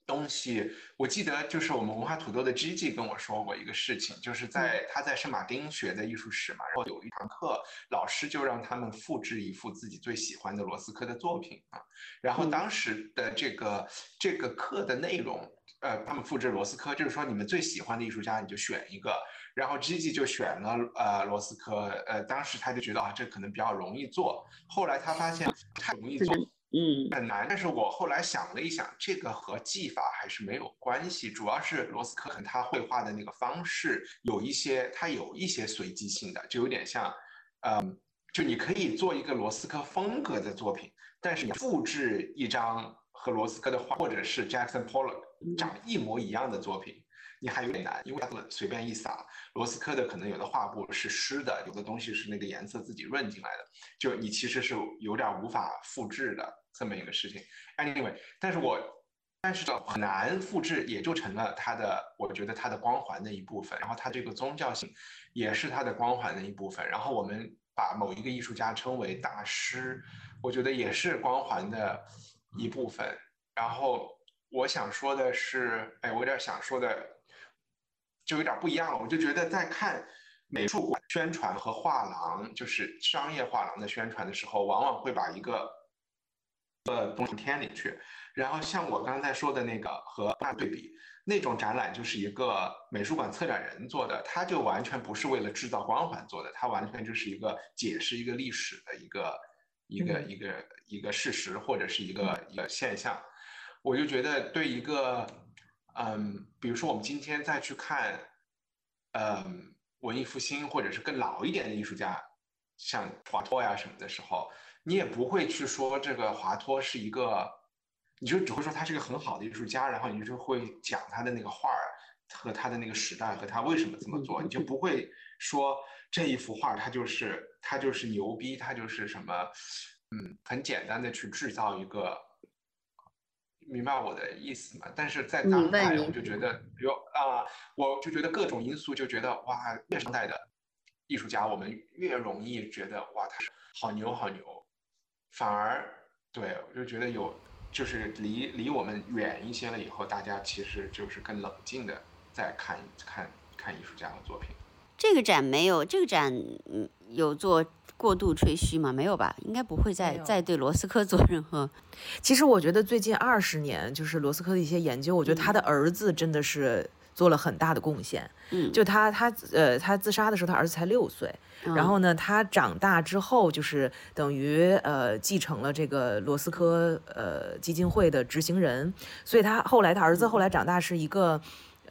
B: 东西，我记得就是我们文化土豆的 G G 跟我说过一个事情，就是在他在圣马丁学的艺术史嘛，然后有一堂课，老师就让他们复制一幅自己最喜欢的罗斯科的作品啊，然后当时的这个这个课的内容，呃，他们复制罗斯科，就是说你们最喜欢的艺术家，你就选一个。然后 Gigi 就选了呃罗斯科，呃当时他就觉得啊这可能比较容易做，后来他发现太容易做，
C: 嗯
B: 很难。但是我后来想了一想，这个和技法还是没有关系，主要是罗斯科可能他绘画的那个方式有一些，他有一些随机性的，就有点像，嗯，就你可以做一个罗斯科风格的作品，但是你复制一张和罗斯科的画，或者是 Jackson Pollock 长一模一样的作品。你还有点难，因为它随便一撒，罗斯科的可能有的画布是湿的，有的东西是那个颜色自己润进来的，就你其实是有点无法复制的这么一个事情。Anyway，但是我但是很难复制，也就成了它的，我觉得它的光环的一部分。然后它这个宗教性也是它的光环的一部分。然后我们把某一个艺术家称为大师，我觉得也是光环的一部分。然后我想说的是，哎，我有点想说的。就有点不一样了，我就觉得在看美术馆宣传和画廊，就是商业画廊的宣传的时候，往往会把一个呃东西添里去。然后像我刚才说的那个和大对比，那种展览就是一个美术馆策展人做的，他就完全不是为了制造光环做的，他完全就是一个解释一个历史的一个一个一个一个事实或者是一个一个现象。我就觉得对一个。嗯，比如说我们今天再去看，嗯，文艺复兴或者是更老一点的艺术家，像华托呀什么的时候，你也不会去说这个华托是一个，你就只会说他是一个很好的艺术家，然后你就会讲他的那个画儿和他的那个时代和他为什么这么做，你就不会说这一幅画他就是他就是牛逼，他就是什么，嗯，很简单的去制造一个。明白我的意思吗？但是在当代，我就觉得比如啊，我就觉得各种因素，就觉得哇，越当代的艺术家，我们越容易觉得哇，他是好牛好牛，反而对我就觉得有，就是离离我们远一些了以后，大家其实就是更冷静的在看看看艺术家的作品。
C: 这个展没有，这个展嗯有做。过度吹嘘吗？没有吧，应该不会再再对罗斯科做任何。[LAUGHS]
A: 其实我觉得最近二十年，就是罗斯科的一些研究，我觉得他的儿子真的是做了很大的贡献。
C: 嗯，
A: 就他他呃他自杀的时候，他儿子才六岁，然后呢，他长大之后就是等于呃继承了这个罗斯科呃基金会的执行人，所以他后来他儿子后来长大是一个。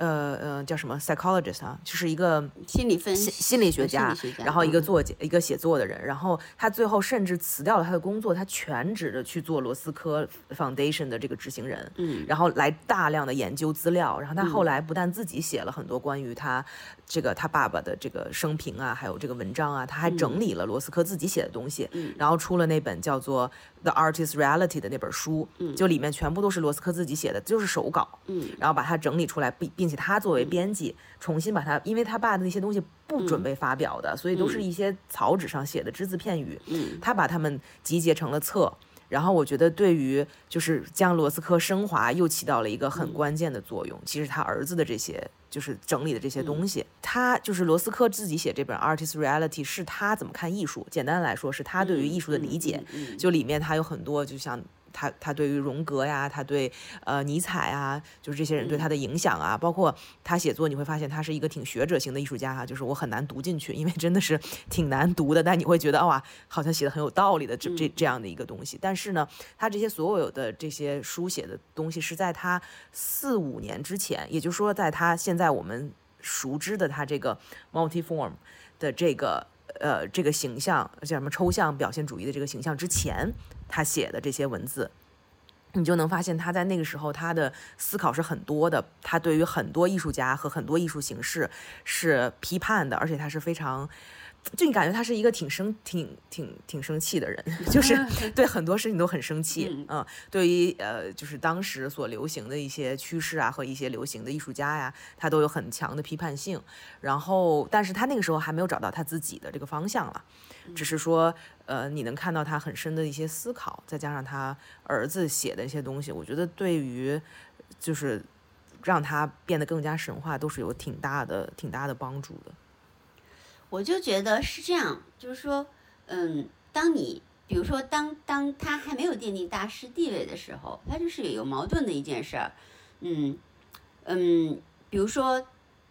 A: 呃呃，叫什么 psychologist 啊，就是一个
C: 心理分析
A: 心理学家，然后一个作家，一个写作的人，然后他最后甚至辞掉了他的工作，他全职的去做罗斯科 Foundation 的这个执行人，
C: 嗯，
A: 然后来大量的研究资料，然后他后来不但自己写了很多关于他这个他爸爸的这个生平啊，还有这个文章啊，他还整理了罗斯科自己写的东西，
C: 嗯，
A: 然后出了那本叫做 The Artist Reality 的那本书，
C: 嗯，
A: 就里面全部都是罗斯科自己写的，就是手稿，
C: 嗯，
A: 然后把它整理出来，并并且。他作为编辑，重新把它，因为他爸的那些东西不准备发表的，所以都是一些草纸上写的只字片语。
C: 嗯，
A: 他把他们集结成了册，然后我觉得对于就是将罗斯科升华又起到了一个很关键的作用。其实他儿子的这些就是整理的这些东西，他就是罗斯科自己写这本《Artist Reality》，是他怎么看艺术？简单来说，是他对于艺术的理解。就里面他有很多，就像。他他对于荣格呀，他对呃尼采啊，就是这些人对他的影响啊，包括他写作，你会发现他是一个挺学者型的艺术家哈，就是我很难读进去，因为真的是挺难读的，但你会觉得哇，好像写的很有道理的这这这样的一个东西。但是呢，他这些所有的这些书写的东西是在他四五年之前，也就是说，在他现在我们熟知的他这个 multiform 的这个呃这个形象叫什么抽象表现主义的这个形象之前。他写的这些文字，你就能发现他在那个时候他的思考是很多的。他对于很多艺术家和很多艺术形式是批判的，而且他是非常。就你感觉他是一个挺生、挺、挺、挺生气的人，[LAUGHS] 就是对很多事情都很生气。嗯，对于呃，就是当时所流行的一些趋势啊和一些流行的艺术家呀，他都有很强的批判性。然后，但是他那个时候还没有找到他自己的这个方向了，只是说，呃，你能看到他很深的一些思考，再加上他儿子写的一些东西，我觉得对于就是让他变得更加神话，都是有挺大的、挺大的帮助的。
C: 我就觉得是这样，就是说，嗯，当你比如说，当当他还没有奠定大师地位的时候，他就是有矛盾的一件事儿，嗯嗯，比如说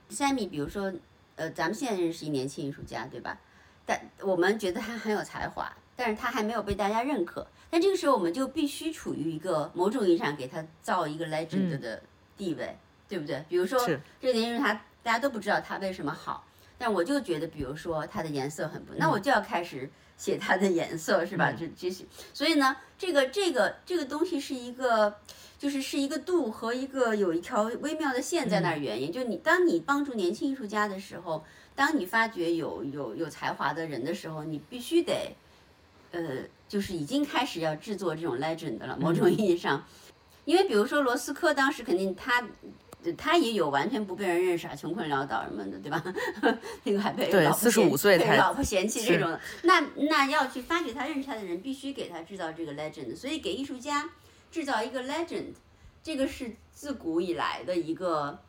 C: ，Sammy，比如说，呃，咱们现在认识一年轻艺术家，对吧？但我们觉得他很有才华，但是他还没有被大家认可。但这个时候我们就必须处于一个某种意义上给他造一个 legend 的地位，对不对？比如说这个年轻人他大家都不知道他为什么好，但我就觉得，比如说它的颜色很不，那我就要开始写它的颜色，是吧？这这是，所以呢，这个这个这个东西是一个。就是是一个度和一个有一条微妙的线在那儿，原因就你当你帮助年轻艺术家的时候，当你发掘有有有才华的人的时候，你必须得，呃，就是已经开始要制作这种 legend 了。某种意义上，因为比如说罗斯科当时肯定他他也有完全不被人认识啊，穷困潦倒什么的，对吧？[LAUGHS] 那个还被
A: 对四十五岁
C: 被老婆嫌弃这种，那那要去发掘他认识他的人，必须给他制造这个 legend。所以给艺术家。制造一个 legend，这个是自古以来的一个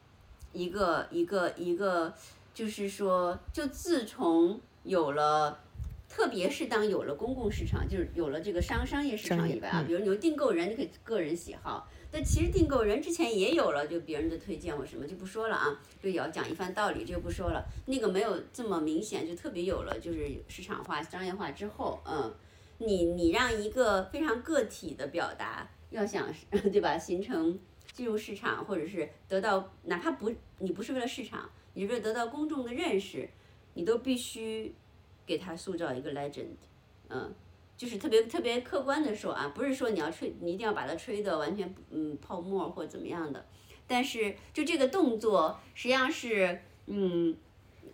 C: 一个一个一个，就是说，就自从有了，特别是当有了公共市场，就是有了这个商商业市场以外啊，比如有订购人，你可以个人喜好，但其实订购人之前也有了，就别人的推荐或什么就不说了啊，就也要讲一番道理，就不说了。那个没有这么明显，就特别有了，就是市场化、商业化之后，嗯，你你让一个非常个体的表达。要想 [LAUGHS] 对吧，形成进入市场，或者是得到哪怕不你不是为了市场，你是为了得到公众的认识，你都必须给他塑造一个 legend，嗯，就是特别特别客观的说啊，不是说你要吹，你一定要把它吹的完全嗯泡沫或怎么样的，但是就这个动作实际上是嗯，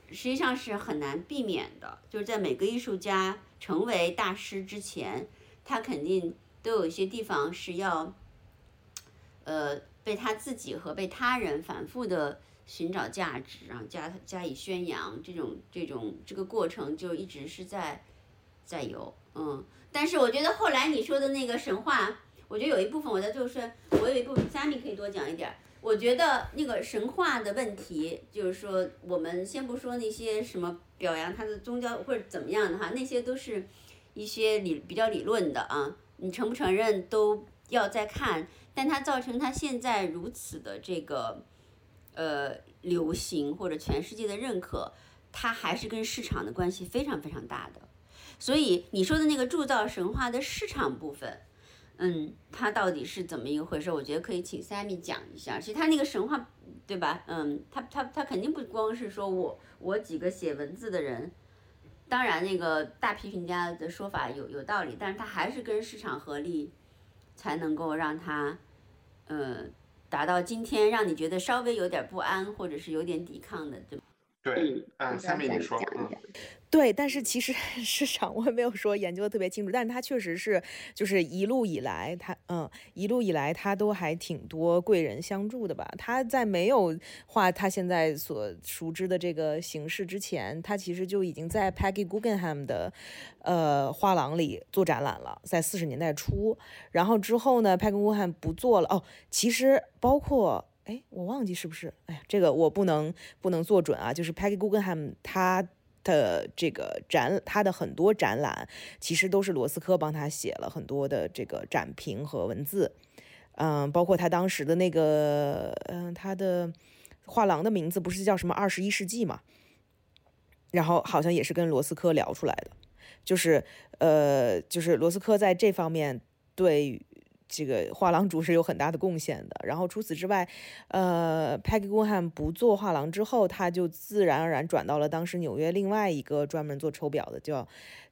C: 实际上是很难避免的，就是在每个艺术家成为大师之前，他肯定。都有一些地方是要，呃，被他自己和被他人反复的寻找价值，然后加加以宣扬，这种这种这个过程就一直是在在有，嗯。但是我觉得后来你说的那个神话，我觉得有一部分我在就是，我有一部分佳敏可以多讲一点。我觉得那个神话的问题，就是说，我们先不说那些什么表扬他的宗教或者怎么样的哈，那些都是一些理比较理论的啊。你承不承认都要再看，但它造成它现在如此的这个，呃，流行或者全世界的认可，它还是跟市场的关系非常非常大的。所以你说的那个铸造神话的市场部分，嗯，它到底是怎么一个回事？我觉得可以请 Sammy 讲一下。其实他那个神话，对吧？嗯，他他他肯定不光是说我我几个写文字的人。当然，那个大批评家的说法有有道理，但是他还是跟市场合力，才能够让他，呃，达到今天让你觉得稍微有点不安或者是有点抵抗的，对
B: 对，嗯，下面你说，嗯。
A: 对，但是其实 [LAUGHS] 市场我也没有说研究的特别清楚，但是他确实是，就是一路以来，他嗯，一路以来他都还挺多贵人相助的吧。他在没有画他现在所熟知的这个形式之前，他其实就已经在 Peggy Guggenheim 的呃画廊里做展览了，在四十年代初。然后之后呢，Peggy Guggenheim 不做了哦。其实包括哎，我忘记是不是，哎呀，这个我不能不能做准啊。就是 Peggy Guggenheim 他。的这个展，他的很多展览其实都是罗斯科帮他写了很多的这个展评和文字，嗯，包括他当时的那个，嗯，他的画廊的名字不是叫什么二十一世纪嘛，然后好像也是跟罗斯科聊出来的，就是呃，就是罗斯科在这方面对。这个画廊主是有很大的贡献的。然后除此之外，呃，Peggy Guggenheim 不做画廊之后，他就自然而然转到了当时纽约另外一个专门做抽表的，叫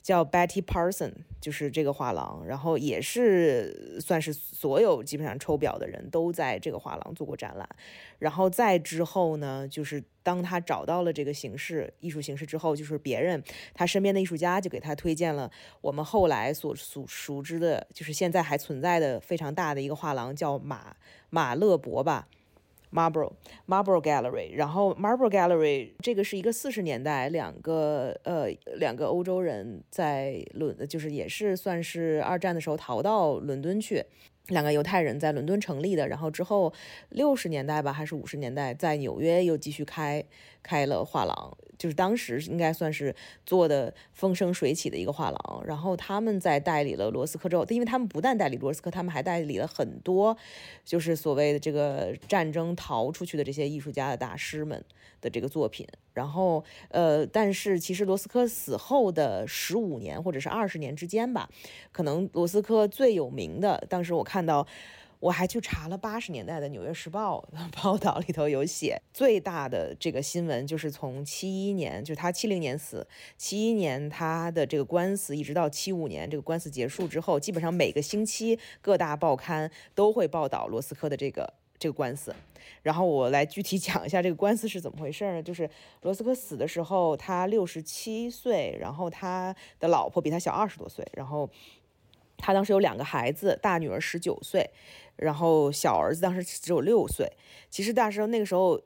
A: 叫 Betty Parson，就是这个画廊。然后也是算是所有基本上抽表的人都在这个画廊做过展览。然后再之后呢，就是。当他找到了这个形式、艺术形式之后，就是别人他身边的艺术家就给他推荐了我们后来所熟熟知的，就是现在还存在的非常大的一个画廊，叫马马勒伯吧，Marble Marble Gallery。然后 Marble Gallery 这个是一个四十年代两个呃两个欧洲人在伦，就是也是算是二战的时候逃到伦敦去。两个犹太人在伦敦成立的，然后之后六十年代吧，还是五十年代，在纽约又继续开开了画廊，就是当时应该算是做的风生水起的一个画廊。然后他们在代理了罗斯科之后，因为他们不但代理罗斯科，他们还代理了很多，就是所谓的这个战争逃出去的这些艺术家的大师们的这个作品。然后呃，但是其实罗斯科死后的十五年或者是二十年之间吧，可能罗斯科最有名的，当时我看到。我还去查了八十年代的《纽约时报》[LAUGHS] 报道，里头有写最大的这个新闻，就是从七一年，就是他七零年死，七一年他的这个官司，一直到七五年这个官司结束之后，基本上每个星期各大报刊都会报道罗斯科的这个这个官司。然后我来具体讲一下这个官司是怎么回事呢？就是罗斯科死的时候他六十七岁，然后他的老婆比他小二十多岁，然后他当时有两个孩子，大女儿十九岁。然后小儿子当时只有六岁，其实当时那个时候。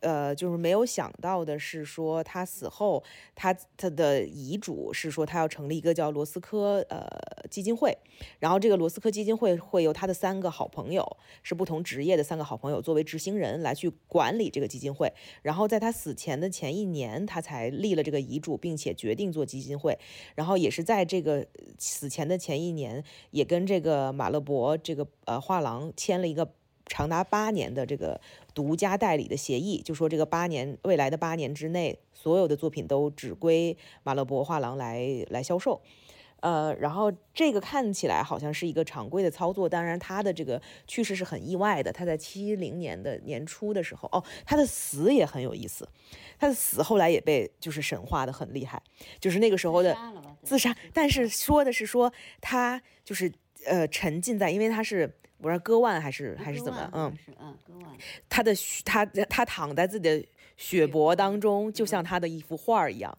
A: 呃，就是没有想到的是，说他死后，他他的遗嘱是说他要成立一个叫罗斯科呃基金会，然后这个罗斯科基金会会由他的三个好朋友，是不同职业的三个好朋友作为执行人来去管理这个基金会，然后在他死前的前一年，他才立了这个遗嘱，并且决定做基金会，然后也是在这个死前的前一年，也跟这个马勒伯这个呃画廊签了一个。长达八年的这个独家代理的协议，就说这个八年未来的八年之内，所有的作品都只归马勒伯画廊来来销售。呃，然后这个看起来好像是一个常规的操作，当然他的这个去世是很意外的。他在七零年的年初的时候，哦，他的死也很有意思。他的死后来也被就是神化的很厉害，就是那个时候的自杀，但是说的是说他就是呃沉浸在，因为他是。我说割腕还是还是怎么？
C: 嗯，嗯，割腕。
A: 他的他他躺在自己的血泊当中，就像他的一幅画一样。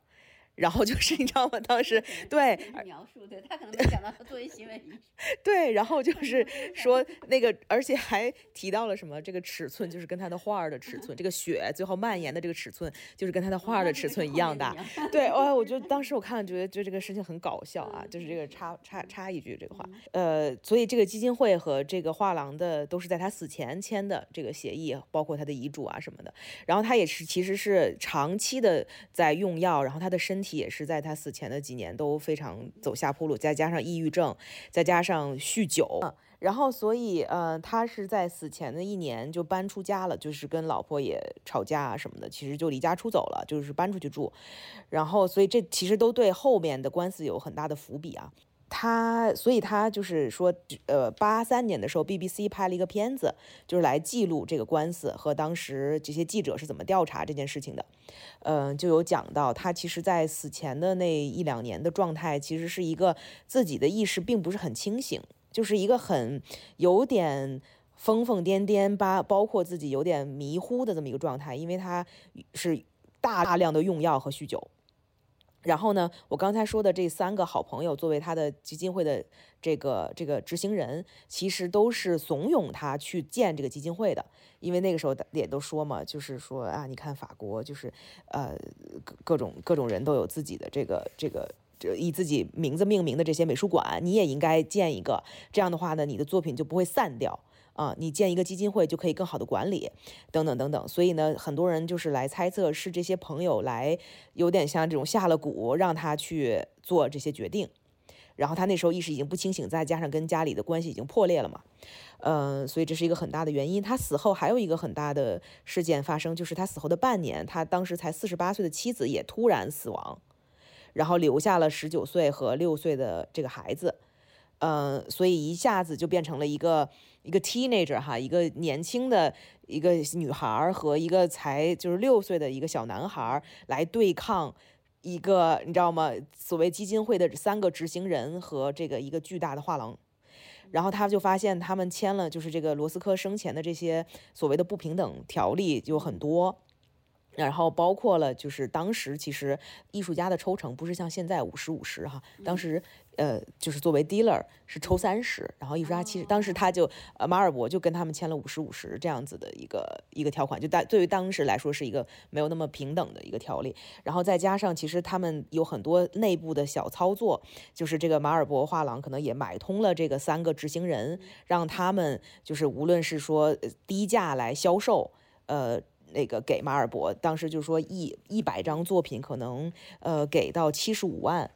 A: 然后就是你知道吗？当时对
C: 描述，对他可能没想到他作为行为艺术。[LAUGHS]
A: 对，然后就是说那个，而且还提到了什么？这个尺寸就是跟他的画儿的尺寸，这个雪最后蔓延的这个尺寸就是跟他的画儿的尺寸一样大。[LAUGHS] 对，哦，我就当时我看了，觉得就这个事情很搞笑啊，就是这个插插插一句这个话，呃，所以这个基金会和这个画廊的都是在他死前签的这个协议，包括他的遗嘱啊什么的。然后他也是其实是长期的在用药，然后他的身体。也是在他死前的几年都非常走下坡路，再加上抑郁症，再加上酗酒，嗯然后所以呃，他是在死前的一年就搬出家了，就是跟老婆也吵架啊什么的，其实就离家出走了，就是搬出去住，然后所以这其实都对后面的官司有很大的伏笔啊。他，所以他就是说，呃，八三年的时候，BBC 拍了一个片子，就是来记录这个官司和当时这些记者是怎么调查这件事情的。嗯，就有讲到他其实在死前的那一两年的状态，其实是一个自己的意识并不是很清醒，就是一个很有点疯疯癫癫，吧包括自己有点迷糊的这么一个状态，因为他是大量的用药和酗酒。然后呢，我刚才说的这三个好朋友作为他的基金会的这个这个执行人，其实都是怂恿他去建这个基金会的。因为那个时候也都说嘛，就是说啊，你看法国就是呃各各种各种人都有自己的这个这个这以自己名字命名的这些美术馆，你也应该建一个。这样的话呢，你的作品就不会散掉。啊，你建一个基金会就可以更好的管理，等等等等。所以呢，很多人就是来猜测是这些朋友来，有点像这种下了蛊，让他去做这些决定。然后他那时候意识已经不清醒，再加上跟家里的关系已经破裂了嘛，嗯，所以这是一个很大的原因。他死后还有一个很大的事件发生，就是他死后的半年，他当时才四十八岁的妻子也突然死亡，然后留下了十九岁和六岁的这个孩子。嗯，所以一下子就变成了一个一个 teenager 哈，一个年轻的一个女孩和一个才就是六岁的一个小男孩来对抗一个你知道吗？所谓基金会的三个执行人和这个一个巨大的画廊，然后他就发现他们签了就是这个罗斯科生前的这些所谓的不平等条例就很多。然后包括了，就是当时其实艺术家的抽成不是像现在五十五十哈，当时呃就是作为 dealer 是抽三十，然后艺术家其实当时他就呃马尔伯就跟他们签了五十五十这样子的一个一个条款，就当对于当时来说是一个没有那么平等的一个条例，然后再加上其实他们有很多内部的小操作，就是这个马尔伯画廊可能也买通了这个三个执行人，让他们就是无论是说低价来销售，呃。那个给马尔博，当时就说一一百张作品可能呃给到七十五万，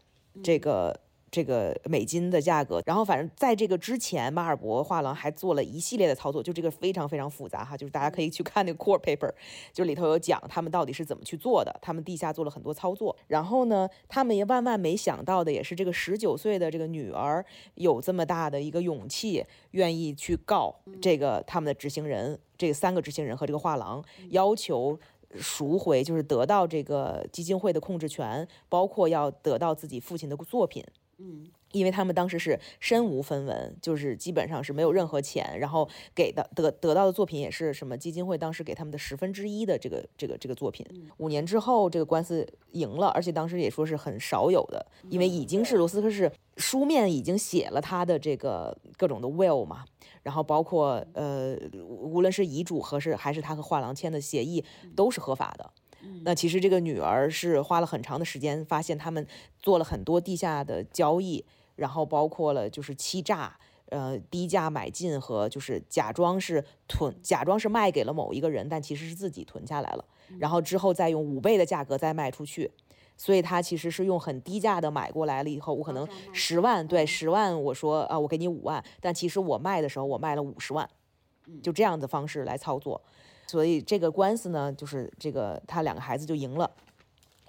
A: 这个这个美金的价格。然后反正在这个之前，马尔博画廊还做了一系列的操作，就这个非常非常复杂哈，就是大家可以去看那个 court paper，就里头有讲他们到底是怎么去做的，他们地下做了很多操作。然后呢，他们也万万没想到的也是这个十九岁的这个女儿有这么大的一个勇气，愿意去告这个他们的执行人，这三个执行人和这个画廊，要求。赎回就是得到这个基金会的控制权，包括要得到自己父亲的作品。
C: 嗯，
A: 因为他们当时是身无分文，就是基本上是没有任何钱，然后给的得得到的作品也是什么基金会当时给他们的十分之一的这个这个这个作品。五年之后，这个官司赢了，而且当时也说是很少有的，因为已经是罗斯科是书面已经写了他的这个各种的 will 嘛，然后包括呃，无论是遗嘱和是还是他和画廊签的协议都是合法的。那其实这个女儿是花了很长的时间，发现他们做了很多地下的交易，然后包括了就是欺诈，呃，低价买进和就是假装是囤，假装是卖给了某一个人，但其实是自己囤下来了，然后之后再用五倍的价格再卖出去，所以他其实是用很低价的买过来了以后，我可能十万，对，十万，我说啊，我给你五万，但其实我卖的时候我卖了五十万，就这样的方式来操作。所以这个官司呢，就是这个他两个孩子就赢了，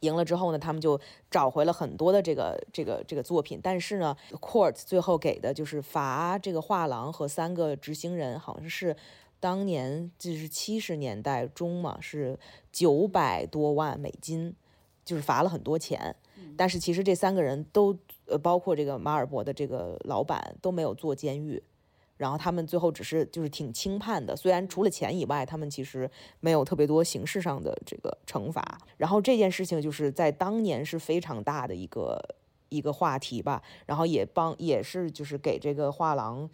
A: 赢了之后呢，他们就找回了很多的这个这个这个作品，但是呢，court 最后给的就是罚这个画廊和三个执行人，好像是当年就是七十年代中嘛，是九百多万美金，就是罚了很多钱。但是其实这三个人都呃，包括这个马尔博的这个老板都没有坐监狱。然后他们最后只是就是挺轻判的，虽然除了钱以外，他们其实没有特别多形式上的这个惩罚。然后这件事情就是在当年是非常大的一个一个话题吧，然后也帮也是就是给这个画廊。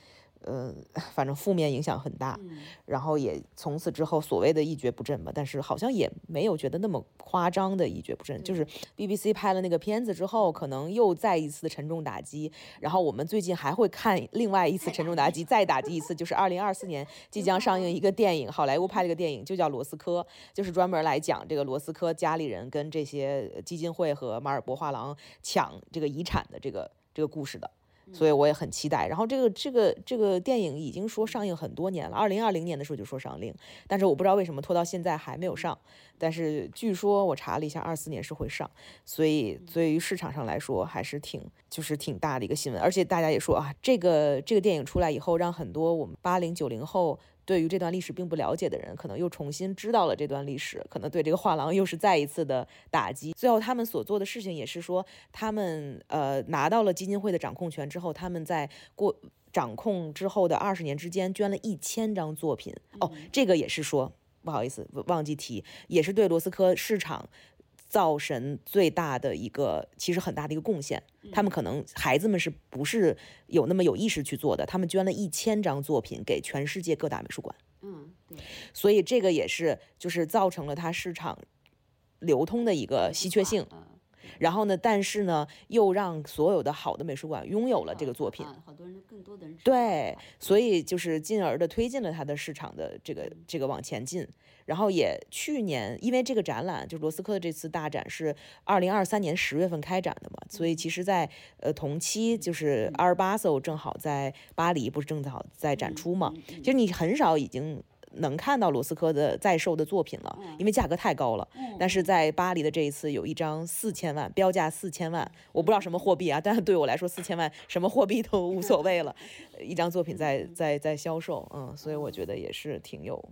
A: 呃，反正负面影响很大，然后也从此之后所谓的一蹶不振吧，但是好像也没有觉得那么夸张的一蹶不振，就是 BBC 拍了那个片子之后，可能又再一次沉重打击，然后我们最近还会看另外一次沉重打击，再打击一次，就是二零二四年即将上映一个电影，好莱坞拍了一个电影，就叫《罗斯科》，就是专门来讲这个罗斯科家里人跟这些基金会和马尔博画廊抢这个遗产的这个这个故事的。所以我也很期待。然后这个这个这个电影已经说上映很多年了，二零二零年的时候就说上映，但是我不知道为什么拖到现在还没有上。但是据说我查了一下，二四年是会上，所以对于市场上来说还是挺就是挺大的一个新闻。而且大家也说啊，这个这个电影出来以后，让很多我们八零九零后。对于这段历史并不了解的人，可能又重新知道了这段历史，可能对这个画廊又是再一次的打击。最后他们所做的事情也是说，他们呃拿到了基金会的掌控权之后，他们在过掌控之后的二十年之间捐了一千张作品。哦，这个也是说不好意思忘记提，也是对罗斯科市场。造神最大的一个，其实很大的一个贡献。他们可能孩子们是不是有那么有意识去做的？他们捐了一千张作品给全世界各大美术馆。
C: 嗯，对。
A: 所以这个也是，就是造成了它市场流通的一个稀缺性。然后呢？但是呢，又让所有的好的美术馆拥有了这个作品，
C: 好多人更多的人
A: 对，所以就是进而的推进了它的市场的这个这个往前进。然后也去年，因为这个展览就是罗斯科的这次大展是二零二三年十月份开展的嘛，所以其实，在呃同期就是阿尔巴索正好在巴黎，不是正好在展出嘛？其实你很少已经。能看到罗斯科的在售的作品了，因为价格太高了。但是在巴黎的这一次有一张四千万，标价四千万，我不知道什么货币啊，但是对我来说四千万什么货币都无所谓了。[LAUGHS] 一张作品在在在销售，嗯，所以我觉得也是挺有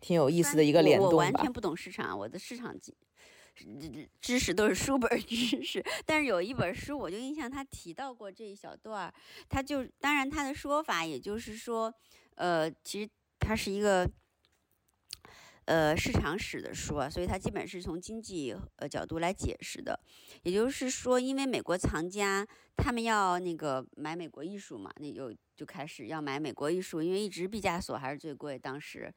A: 挺有意思的一个联动吧。
C: 我完全不懂市场，我的市场知知识都是书本知识。[LAUGHS] 但是有一本书，我就印象他提到过这一小段，他就当然他的说法，也就是说，呃，其实。它是一个，呃，市场史的书啊，所以它基本是从经济呃角度来解释的。也就是说，因为美国藏家他们要那个买美国艺术嘛，那就就开始要买美国艺术，因为一直毕加索还是最贵当时。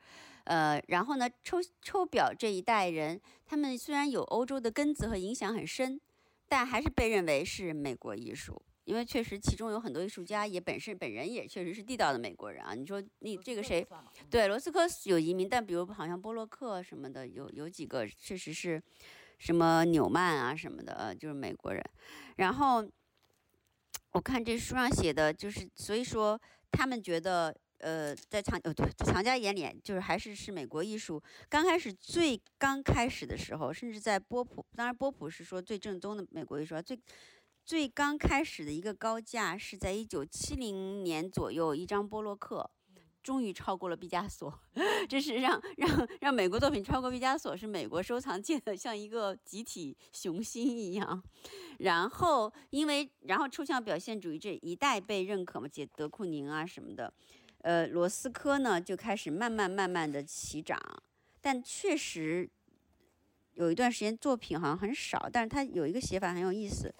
C: 呃，然后呢，抽抽表这一代人，他们虽然有欧洲的根子和影响很深，但还是被认为是美国艺术。因为确实，其中有很多艺术家也本身本人也确实是地道的美国人啊。你说你这个谁？对，罗斯科有移民，但比如好像波洛克什么的，有有几个确实是，什么纽曼啊什么的，呃，就是美国人。然后，我看这书上写的就是，所以说他们觉得，呃，在藏呃对，藏家眼里，就是还是是美国艺术刚开始最刚开始的时候，甚至在波普，当然波普是说最正宗的美国艺术，最最刚开始的一个高价是在一九七零年左右一张波洛克。终于超过了毕加索，[LAUGHS] 这是让让让美国作品超过毕加索，是美国收藏界的 [LAUGHS] 像一个集体雄心一样。然后因为然后抽象表现主义这一代被认可嘛，解德库宁啊什么的，呃，罗斯科呢就开始慢慢慢慢的起涨，但确实有一段时间作品好像很少，但是他有一个写法很有意思，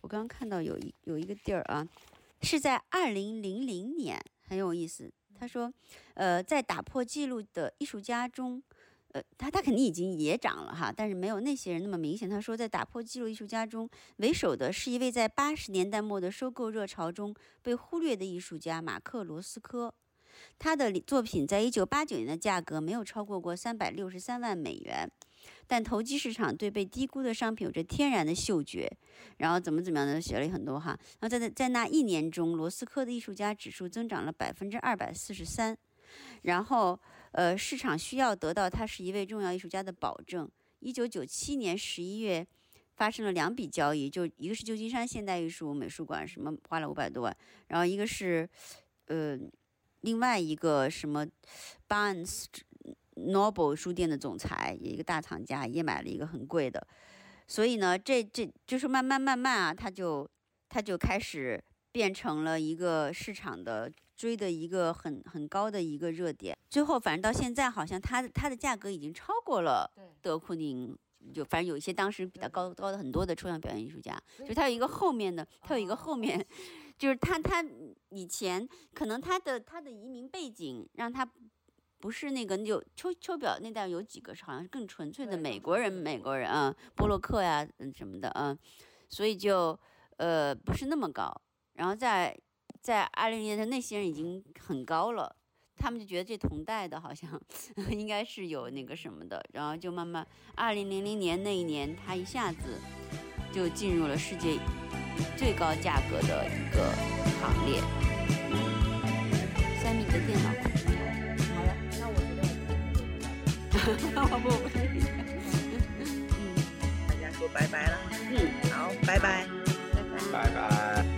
C: 我刚刚看到有一有一个地儿啊，是在二零零零年，很有意思。他说：“呃，在打破记录的艺术家中，呃，他他肯定已经也涨了哈，但是没有那些人那么明显。他说，在打破记录艺术家中为首的是一位在八十年代末的收购热潮中被忽略的艺术家马克·罗斯科。他的作品在一九八九年的价格没有超过过三百六十三万美元。”但投机市场对被低估的商品有着天然的嗅觉，然后怎么怎么样的写了很多哈。然后在在在那一年中，罗斯科的艺术家指数增长了百分之二百四十三。然后呃，市场需要得到他是一位重要艺术家的保证。一九九七年十一月发生了两笔交易，就一个是旧金山现代艺术美术馆什么花了五百多万，然后一个是呃另外一个什么 b a n s。Noble 书店的总裁，一个大藏家，也买了一个很贵的，所以呢，这这就是慢慢慢慢啊，他就他就开始变成了一个市场的追的一个很很高的一个热点。最后，反正到现在，好像它的它的价格已经超过了德库宁，就反正有一些当时比他高高的很多的抽象表演艺术家，就他有一个后面的，他有一个后面，[LAUGHS] 就是他他以前可能他的他的移民背景让他。不是那个有秋秋表那代有几个是好像是更纯粹的美国人，美国人啊，波洛克呀，嗯什么的啊，所以就呃不是那么高。然后在在二零年的那些人已经很高了，他们就觉得这同代的好像 [LAUGHS] 应该是有那个什么的，然后就慢慢二零零零年那一年，他一下子就进入了世界最高价格的一个行列。三米的电脑。
A: 我不不，嗯，大家说拜拜了，嗯，好，拜拜。拜拜，
B: 拜拜。